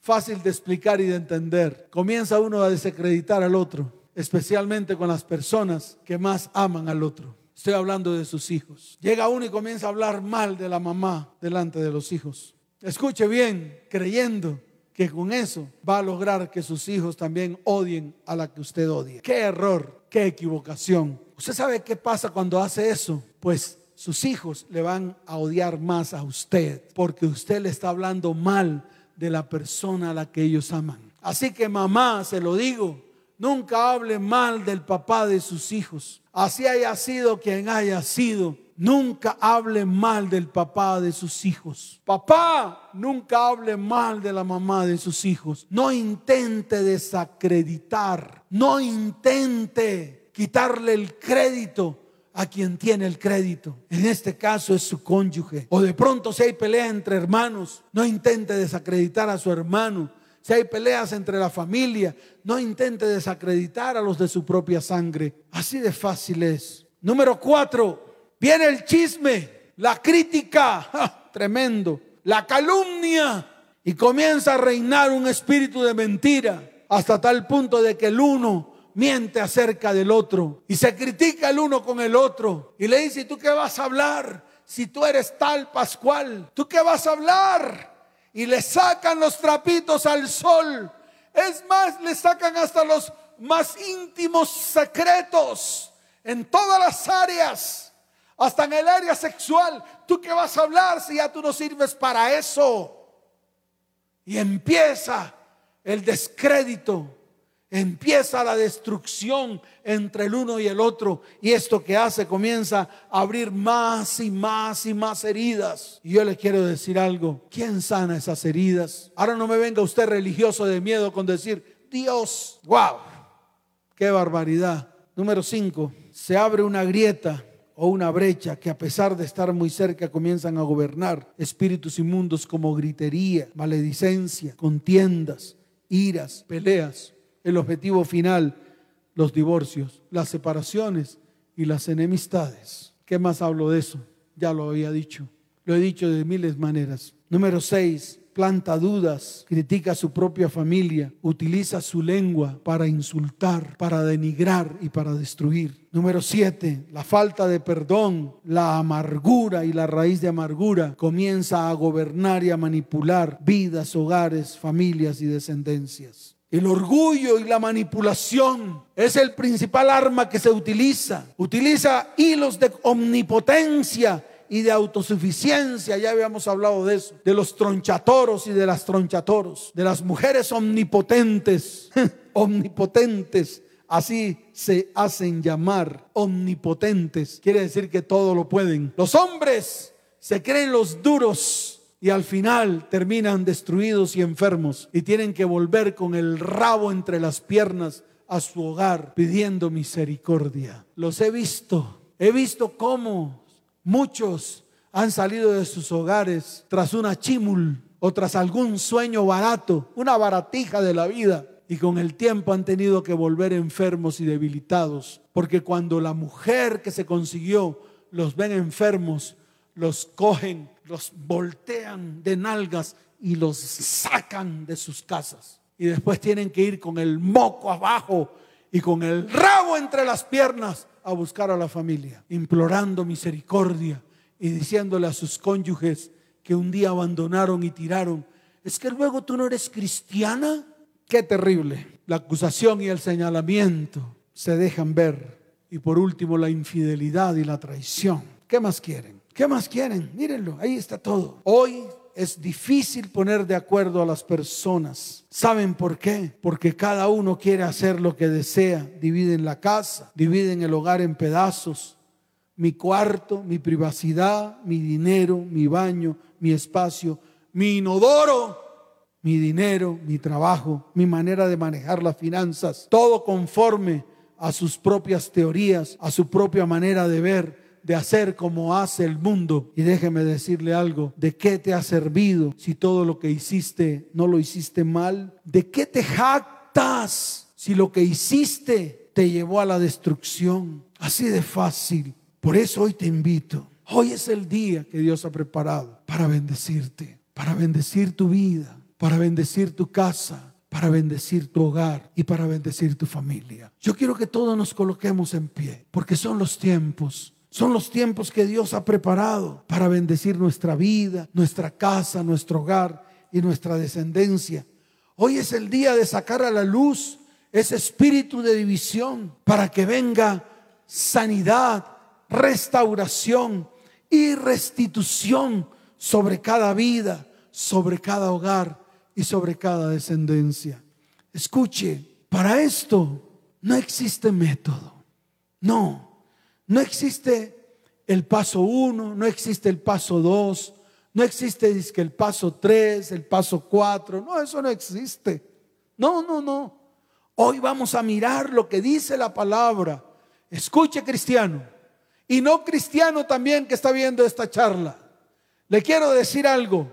fácil de explicar y de entender. Comienza uno a desacreditar al otro, especialmente con las personas que más aman al otro. Estoy hablando de sus hijos. Llega uno y comienza a hablar mal de la mamá delante de los hijos. Escuche bien, creyendo que con eso va a lograr que sus hijos también odien a la que usted odia. Qué error, qué equivocación. ¿Usted sabe qué pasa cuando hace eso? Pues sus hijos le van a odiar más a usted porque usted le está hablando mal de la persona a la que ellos aman. Así que mamá, se lo digo, nunca hable mal del papá de sus hijos. Así haya sido quien haya sido, nunca hable mal del papá de sus hijos. Papá, nunca hable mal de la mamá de sus hijos. No intente desacreditar, no intente quitarle el crédito a quien tiene el crédito. En este caso es su cónyuge. O de pronto si hay pelea entre hermanos, no intente desacreditar a su hermano. Si hay peleas entre la familia, no intente desacreditar a los de su propia sangre. Así de fácil es. Número cuatro, viene el chisme, la crítica, tremendo, la calumnia. Y comienza a reinar un espíritu de mentira hasta tal punto de que el uno miente acerca del otro y se critica el uno con el otro y le dice, ¿tú qué vas a hablar? Si tú eres tal Pascual, ¿tú qué vas a hablar? Y le sacan los trapitos al sol. Es más, le sacan hasta los más íntimos secretos en todas las áreas, hasta en el área sexual. ¿Tú qué vas a hablar si ya tú no sirves para eso? Y empieza el descrédito empieza la destrucción entre el uno y el otro. Y esto que hace comienza a abrir más y más y más heridas. Y yo le quiero decir algo. ¿Quién sana esas heridas? Ahora no me venga usted religioso de miedo con decir, Dios, wow, qué barbaridad. Número 5, se abre una grieta o una brecha que a pesar de estar muy cerca comienzan a gobernar espíritus inmundos como gritería, maledicencia, contiendas, iras, peleas el objetivo final, los divorcios, las separaciones y las enemistades. ¿Qué más hablo de eso? Ya lo había dicho. Lo he dicho de miles maneras. Número seis, planta dudas, critica a su propia familia, utiliza su lengua para insultar, para denigrar y para destruir. Número siete, la falta de perdón, la amargura y la raíz de amargura comienza a gobernar y a manipular vidas, hogares, familias y descendencias. El orgullo y la manipulación es el principal arma que se utiliza. Utiliza hilos de omnipotencia y de autosuficiencia, ya habíamos hablado de eso, de los tronchatoros y de las tronchatoros, de las mujeres omnipotentes, omnipotentes, así se hacen llamar omnipotentes, quiere decir que todo lo pueden. Los hombres se creen los duros y al final terminan destruidos y enfermos y tienen que volver con el rabo entre las piernas a su hogar pidiendo misericordia. Los he visto, he visto cómo muchos han salido de sus hogares tras una chimul o tras algún sueño barato, una baratija de la vida. Y con el tiempo han tenido que volver enfermos y debilitados. Porque cuando la mujer que se consiguió los ven enfermos, los cogen los voltean de nalgas y los sacan de sus casas. Y después tienen que ir con el moco abajo y con el rabo entre las piernas a buscar a la familia, implorando misericordia y diciéndole a sus cónyuges que un día abandonaron y tiraron, es que luego tú no eres cristiana. Qué terrible. La acusación y el señalamiento se dejan ver. Y por último, la infidelidad y la traición. ¿Qué más quieren? ¿Qué más quieren? Mírenlo, ahí está todo. Hoy es difícil poner de acuerdo a las personas. ¿Saben por qué? Porque cada uno quiere hacer lo que desea. Dividen la casa, dividen el hogar en pedazos. Mi cuarto, mi privacidad, mi dinero, mi baño, mi espacio, mi inodoro, mi dinero, mi trabajo, mi manera de manejar las finanzas. Todo conforme a sus propias teorías, a su propia manera de ver, de hacer como hace el mundo. Y déjeme decirle algo, ¿de qué te ha servido si todo lo que hiciste no lo hiciste mal? ¿De qué te jactas si lo que hiciste te llevó a la destrucción? Así de fácil. Por eso hoy te invito. Hoy es el día que Dios ha preparado para bendecirte, para bendecir tu vida, para bendecir tu casa, para bendecir tu hogar y para bendecir tu familia. Yo quiero que todos nos coloquemos en pie, porque son los tiempos. Son los tiempos que Dios ha preparado para bendecir nuestra vida, nuestra casa, nuestro hogar y nuestra descendencia. Hoy es el día de sacar a la luz ese espíritu de división para que venga sanidad, restauración y restitución sobre cada vida, sobre cada hogar y sobre cada descendencia. Escuche, para esto no existe método. No, no existe el paso uno, no existe el paso dos, no existe el paso tres, el paso cuatro. No, eso no existe. No, no, no. Hoy vamos a mirar lo que dice la palabra. Escuche cristiano y no cristiano también que está viendo esta charla. Le quiero decir algo.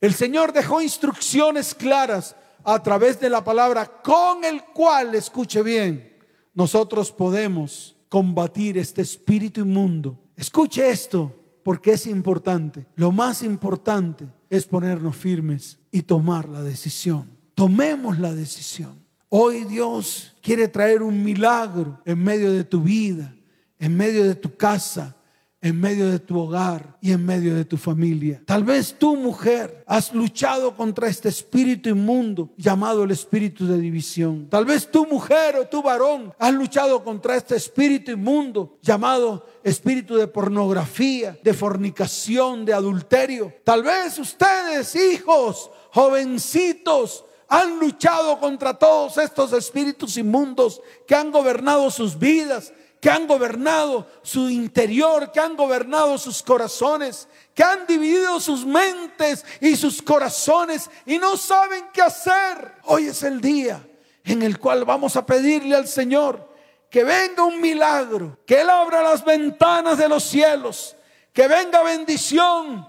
El Señor dejó instrucciones claras a través de la palabra con el cual, escuche bien, nosotros podemos combatir este espíritu inmundo. Escuche esto porque es importante. Lo más importante es ponernos firmes y tomar la decisión. Tomemos la decisión. Hoy Dios quiere traer un milagro en medio de tu vida, en medio de tu casa, en medio de tu hogar y en medio de tu familia. Tal vez tú, mujer, has luchado contra este espíritu inmundo llamado el espíritu de división. Tal vez tú, mujer o tú, varón, has luchado contra este espíritu inmundo llamado espíritu de pornografía, de fornicación, de adulterio. Tal vez ustedes, hijos, jovencitos, han luchado contra todos estos espíritus inmundos que han gobernado sus vidas, que han gobernado su interior, que han gobernado sus corazones, que han dividido sus mentes y sus corazones y no saben qué hacer. Hoy es el día en el cual vamos a pedirle al Señor que venga un milagro, que Él abra las ventanas de los cielos, que venga bendición,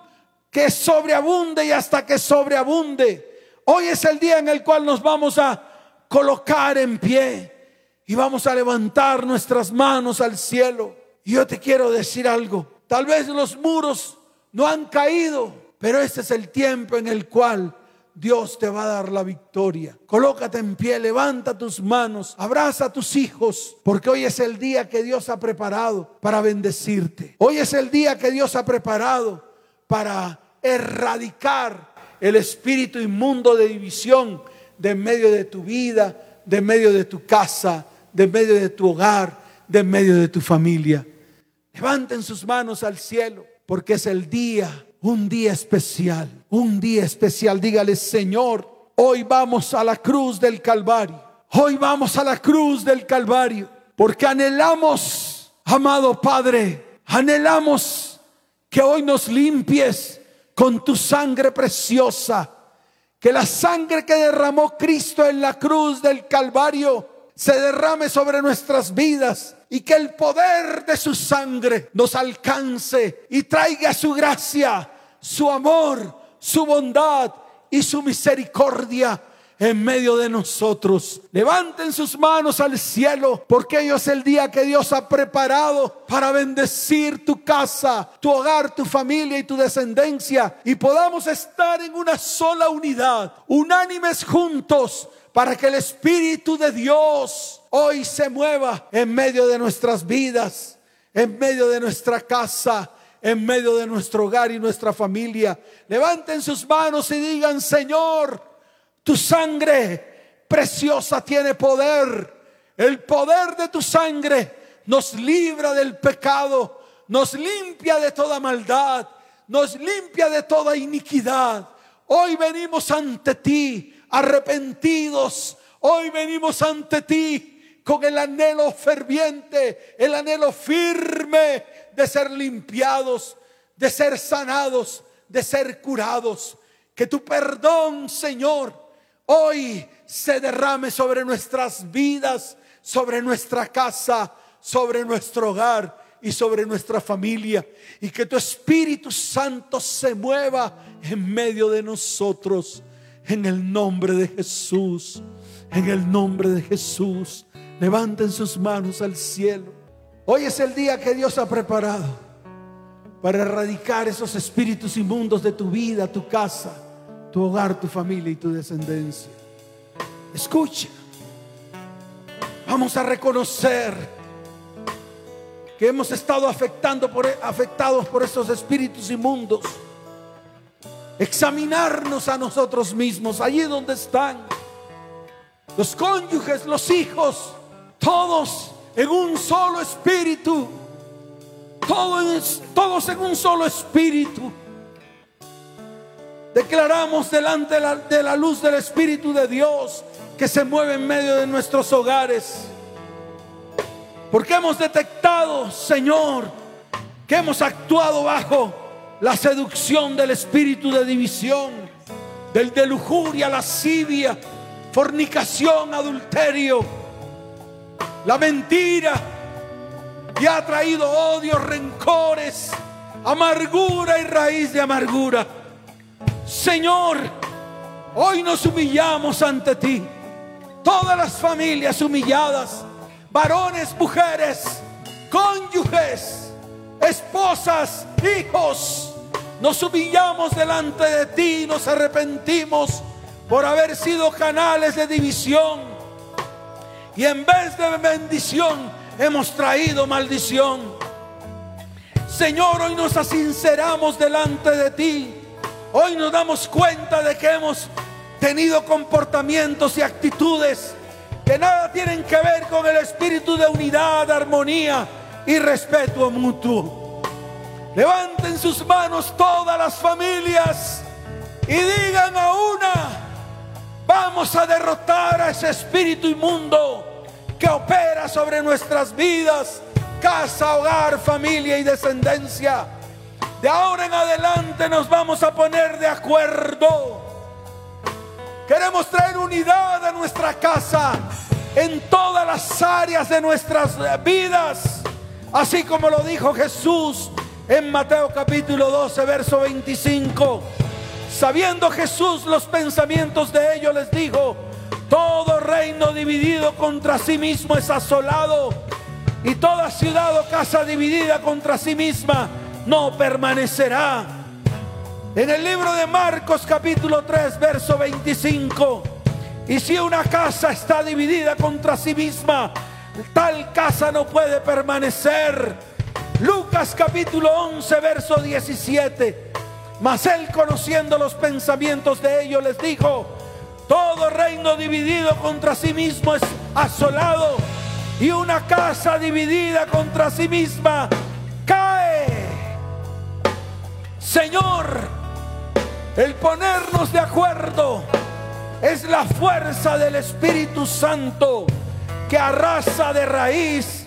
que sobreabunde y hasta que sobreabunde. Hoy es el día en el cual nos vamos a colocar en pie y vamos a levantar nuestras manos al cielo. Y yo te quiero decir algo. Tal vez los muros no han caído, pero este es el tiempo en el cual Dios te va a dar la victoria. Colócate en pie, levanta tus manos, abraza a tus hijos, porque hoy es el día que Dios ha preparado para bendecirte. Hoy es el día que Dios ha preparado para erradicar el espíritu inmundo de división de medio de tu vida, de medio de tu casa, de medio de tu hogar, de medio de tu familia. Levanten sus manos al cielo, porque es el día, un día especial, un día especial. Dígale, Señor, hoy vamos a la cruz del Calvario. Hoy vamos a la cruz del Calvario, porque anhelamos, amado Padre, anhelamos que hoy nos limpies con tu sangre preciosa, que la sangre que derramó Cristo en la cruz del Calvario se derrame sobre nuestras vidas y que el poder de su sangre nos alcance y traiga su gracia, su amor, su bondad y su misericordia en medio de nosotros. Levanten sus manos al cielo, porque hoy es el día que Dios ha preparado para bendecir tu casa, tu hogar, tu familia y tu descendencia, y podamos estar en una sola unidad, unánimes juntos para que el Espíritu de Dios hoy se mueva en medio de nuestras vidas, en medio de nuestra casa, en medio de nuestro hogar y nuestra familia. Levanten sus manos y digan, Señor, tu sangre preciosa tiene poder. El poder de tu sangre nos libra del pecado, nos limpia de toda maldad, nos limpia de toda iniquidad. Hoy venimos ante ti arrepentidos. Hoy venimos ante ti con el anhelo ferviente, el anhelo firme de ser limpiados, de ser sanados, de ser curados. Que tu perdón, Señor, hoy se derrame sobre nuestras vidas, sobre nuestra casa, sobre nuestro hogar y sobre nuestra familia. Y que tu Espíritu Santo se mueva en medio de nosotros. En el nombre de Jesús. En el nombre de Jesús. Levanten sus manos al cielo. Hoy es el día que Dios ha preparado para erradicar esos espíritus inmundos de tu vida, tu casa, tu hogar, tu familia y tu descendencia. Escucha. Vamos a reconocer que hemos estado afectando por, afectados por esos espíritus inmundos. Examinarnos a nosotros mismos, allí donde están. Los cónyuges, los hijos, todos en un solo espíritu, todos, en un solo espíritu. Declaramos delante de la, de la luz del Espíritu de Dios que se mueve en medio de nuestros hogares. Porque hemos detectado, Señor, que hemos actuado bajo la seducción del espíritu de división, del de lujuria, lascivia, fornicación, adulterio, la mentira, y ha traído odio, rencores, amargura y raíz de amargura. Señor, hoy nos humillamos ante ti, todas las familias humilladas varones, mujeres, cónyuges, esposas, hijos, nos humillamos delante de ti, nos arrepentimos por haber sido canales de división. Y en vez de bendición hemos traído maldición. Señor, hoy nos asinceramos delante de ti. Hoy nos damos cuenta de que hemos tenido comportamientos y actitudes que nada tienen que ver con el espíritu de unidad, armonía y respeto mutuo. Levanten sus manos todas las familias y digan a una, vamos a derrotar a ese espíritu inmundo que opera sobre nuestras vidas, casa, hogar, familia y descendencia. De ahora en adelante nos vamos a poner de acuerdo Queremos traer unidad a nuestra casa en todas las áreas de nuestras vidas, así como lo dijo Jesús en Mateo capítulo 12, verso 25. Sabiendo Jesús los pensamientos de ellos, les dijo, todo reino dividido contra sí mismo es asolado, y toda ciudad o casa dividida contra sí misma no permanecerá. En el libro de Marcos capítulo 3, verso 25. Y si una casa está dividida contra sí misma, tal casa no puede permanecer. Lucas capítulo 11, verso 17. Mas él conociendo los pensamientos de ellos les dijo, todo reino dividido contra sí mismo es asolado y una casa dividida contra sí misma cae. Señor, el ponernos de acuerdo es la fuerza del Espíritu Santo que arrasa de raíz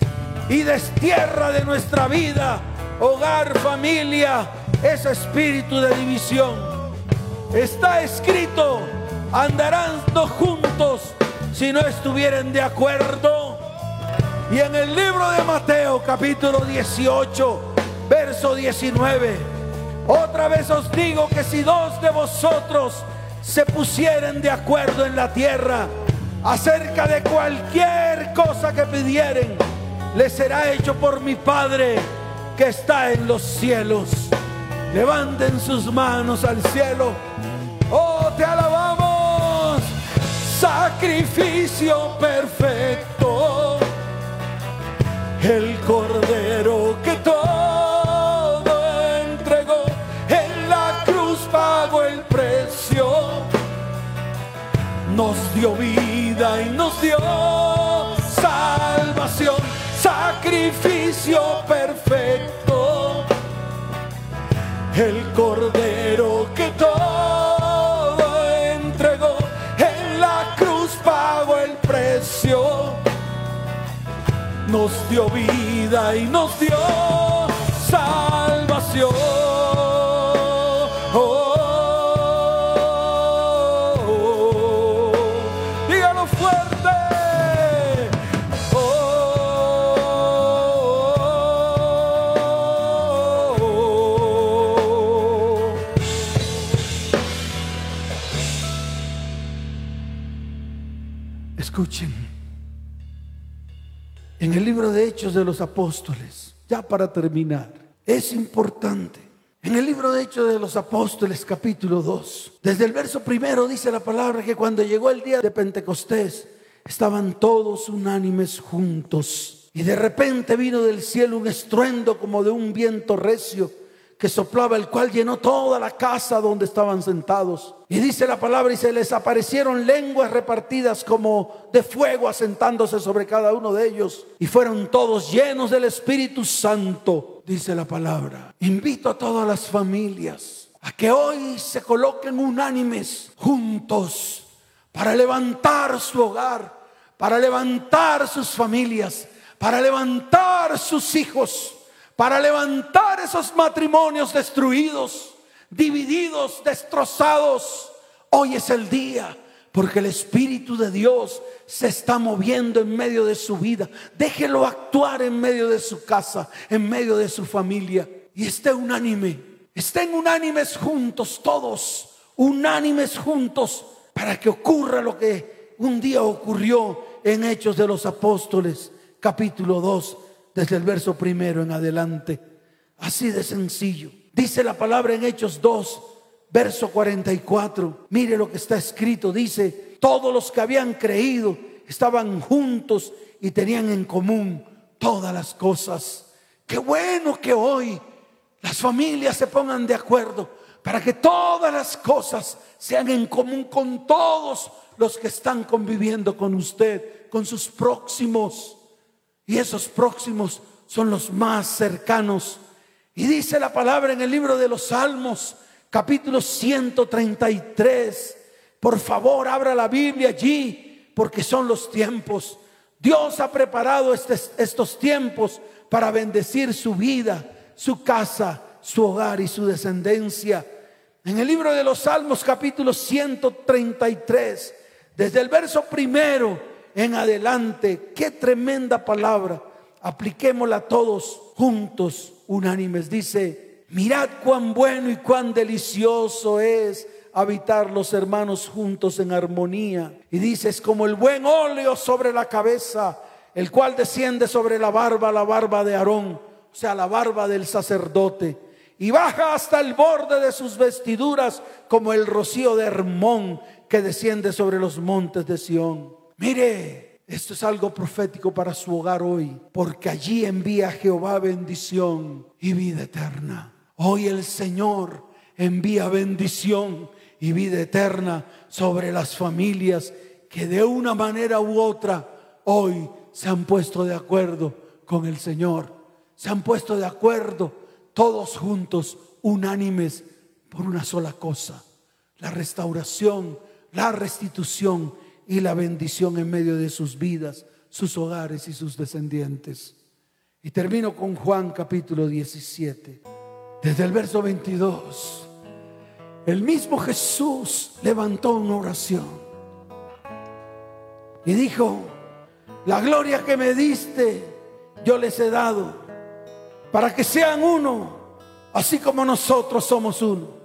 y destierra de nuestra vida, hogar, familia, ese espíritu de división. Está escrito, andarán juntos si no estuvieran de acuerdo. Y en el libro de Mateo capítulo 18, verso 19 otra vez os digo que si dos de vosotros se pusieren de acuerdo en la tierra acerca de cualquier cosa que pidieren, les será hecho por mi Padre que está en los cielos. Levanten sus manos al cielo. Oh, te alabamos. Sacrificio perfecto. El cordero que todo nos dio vida y nos dio salvación, sacrificio perfecto, el cordero que todo entregó, en la cruz pagó el precio, nos dio vida y nos dio salvación. Escuchen, en el libro de Hechos de los Apóstoles, ya para terminar, es importante. En el libro de Hechos de los Apóstoles, capítulo 2, desde el verso primero dice la palabra que cuando llegó el día de Pentecostés, estaban todos unánimes juntos. Y de repente vino del cielo un estruendo como de un viento recio que soplaba, el cual llenó toda la casa donde estaban sentados. Y dice la palabra, y se les aparecieron lenguas repartidas como de fuego asentándose sobre cada uno de ellos. Y fueron todos llenos del Espíritu Santo, dice la palabra. Invito a todas las familias a que hoy se coloquen unánimes juntos para levantar su hogar, para levantar sus familias, para levantar sus hijos para levantar esos matrimonios destruidos, divididos, destrozados. Hoy es el día porque el Espíritu de Dios se está moviendo en medio de su vida. Déjelo actuar en medio de su casa, en medio de su familia. Y esté unánime, estén unánimes juntos todos, unánimes juntos, para que ocurra lo que un día ocurrió en Hechos de los Apóstoles, capítulo 2 desde el verso primero en adelante. Así de sencillo. Dice la palabra en Hechos 2, verso 44. Mire lo que está escrito. Dice, todos los que habían creído estaban juntos y tenían en común todas las cosas. Qué bueno que hoy las familias se pongan de acuerdo para que todas las cosas sean en común con todos los que están conviviendo con usted, con sus próximos. Y esos próximos son los más cercanos. Y dice la palabra en el libro de los Salmos, capítulo 133. Por favor, abra la Biblia allí, porque son los tiempos. Dios ha preparado estos tiempos para bendecir su vida, su casa, su hogar y su descendencia. En el libro de los Salmos, capítulo 133, desde el verso primero en adelante. Qué tremenda palabra. Apliquémosla todos juntos, unánimes. Dice, mirad cuán bueno y cuán delicioso es habitar los hermanos juntos en armonía. Y dice, es como el buen óleo sobre la cabeza, el cual desciende sobre la barba, la barba de Aarón, o sea, la barba del sacerdote. Y baja hasta el borde de sus vestiduras como el rocío de Hermón que desciende sobre los montes de Sión. Mire, esto es algo profético para su hogar hoy, porque allí envía Jehová bendición y vida eterna. Hoy el Señor envía bendición y vida eterna sobre las familias que de una manera u otra hoy se han puesto de acuerdo con el Señor. Se han puesto de acuerdo todos juntos, unánimes, por una sola cosa, la restauración, la restitución y la bendición en medio de sus vidas, sus hogares y sus descendientes. Y termino con Juan capítulo 17, desde el verso 22. El mismo Jesús levantó una oración y dijo, la gloria que me diste, yo les he dado, para que sean uno, así como nosotros somos uno.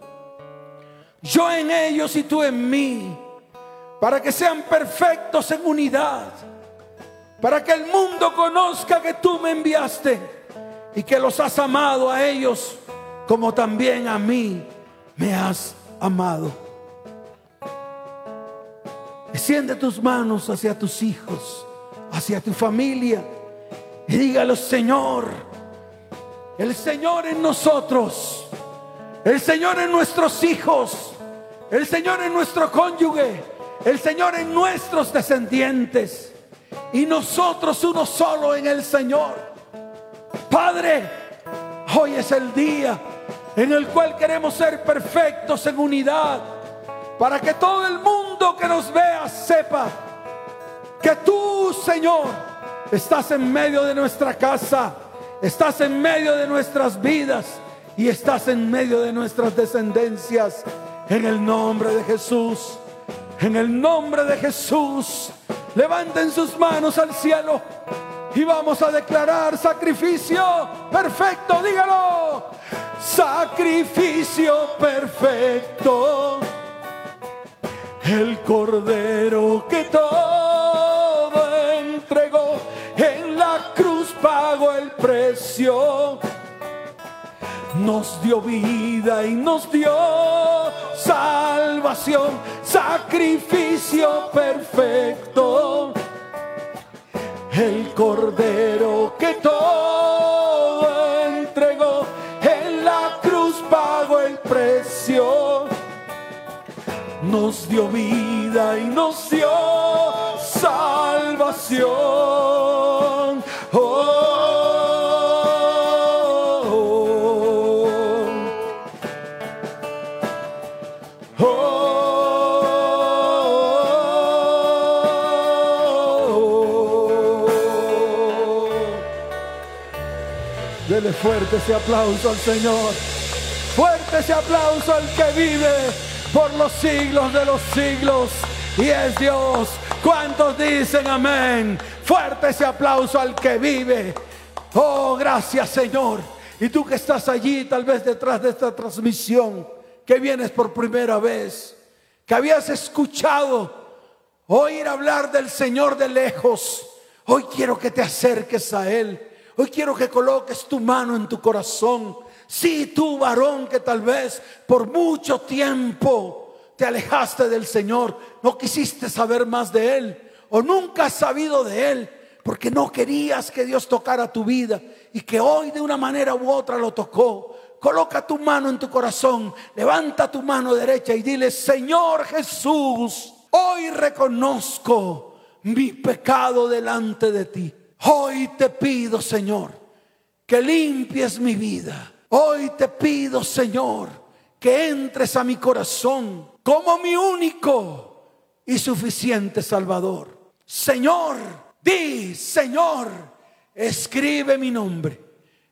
Yo en ellos y tú en mí para que sean perfectos en unidad, para que el mundo conozca que tú me enviaste y que los has amado a ellos como también a mí me has amado. Extiende tus manos hacia tus hijos, hacia tu familia y dígalo, Señor, el Señor en nosotros, el Señor en nuestros hijos, el Señor en nuestro cónyuge, el Señor en nuestros descendientes y nosotros uno solo en el Señor. Padre, hoy es el día en el cual queremos ser perfectos en unidad para que todo el mundo que nos vea sepa que tú, Señor, estás en medio de nuestra casa, estás en medio de nuestras vidas y estás en medio de nuestras descendencias. En el nombre de Jesús. En el nombre de Jesús, levanten sus manos al cielo y vamos a declarar sacrificio perfecto. Dígalo. Sacrificio perfecto. El cordero que todo entregó en la cruz pagó el precio nos dio vida y nos dio salvación, sacrificio perfecto. El cordero que todo entregó, en la cruz pagó el precio. Nos dio vida y nos dio salvación. Fuerte ese aplauso al Señor. Fuerte ese aplauso al que vive por los siglos de los siglos. Y es Dios. ¿Cuántos dicen amén? Fuerte ese aplauso al que vive. Oh, gracias Señor. Y tú que estás allí, tal vez detrás de esta transmisión, que vienes por primera vez, que habías escuchado oír hablar del Señor de lejos, hoy quiero que te acerques a Él. Hoy quiero que coloques tu mano en tu corazón. Si sí, tú varón que tal vez por mucho tiempo te alejaste del Señor, no quisiste saber más de Él o nunca has sabido de Él porque no querías que Dios tocara tu vida y que hoy de una manera u otra lo tocó. Coloca tu mano en tu corazón, levanta tu mano derecha y dile, Señor Jesús, hoy reconozco mi pecado delante de ti. Hoy te pido, Señor, que limpies mi vida. Hoy te pido, Señor, que entres a mi corazón como mi único y suficiente Salvador. Señor, di, Señor, escribe mi nombre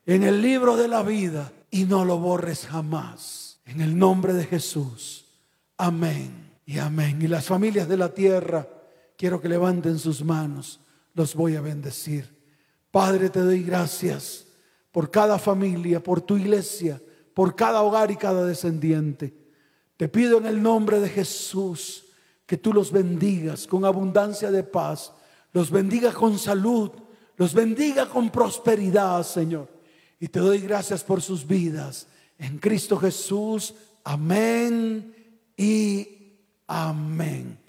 en el libro de la vida y no lo borres jamás. En el nombre de Jesús. Amén y amén. Y las familias de la tierra, quiero que levanten sus manos los voy a bendecir. Padre, te doy gracias por cada familia, por tu iglesia, por cada hogar y cada descendiente. Te pido en el nombre de Jesús que tú los bendigas con abundancia de paz, los bendiga con salud, los bendiga con prosperidad, Señor. Y te doy gracias por sus vidas. En Cristo Jesús, amén y amén.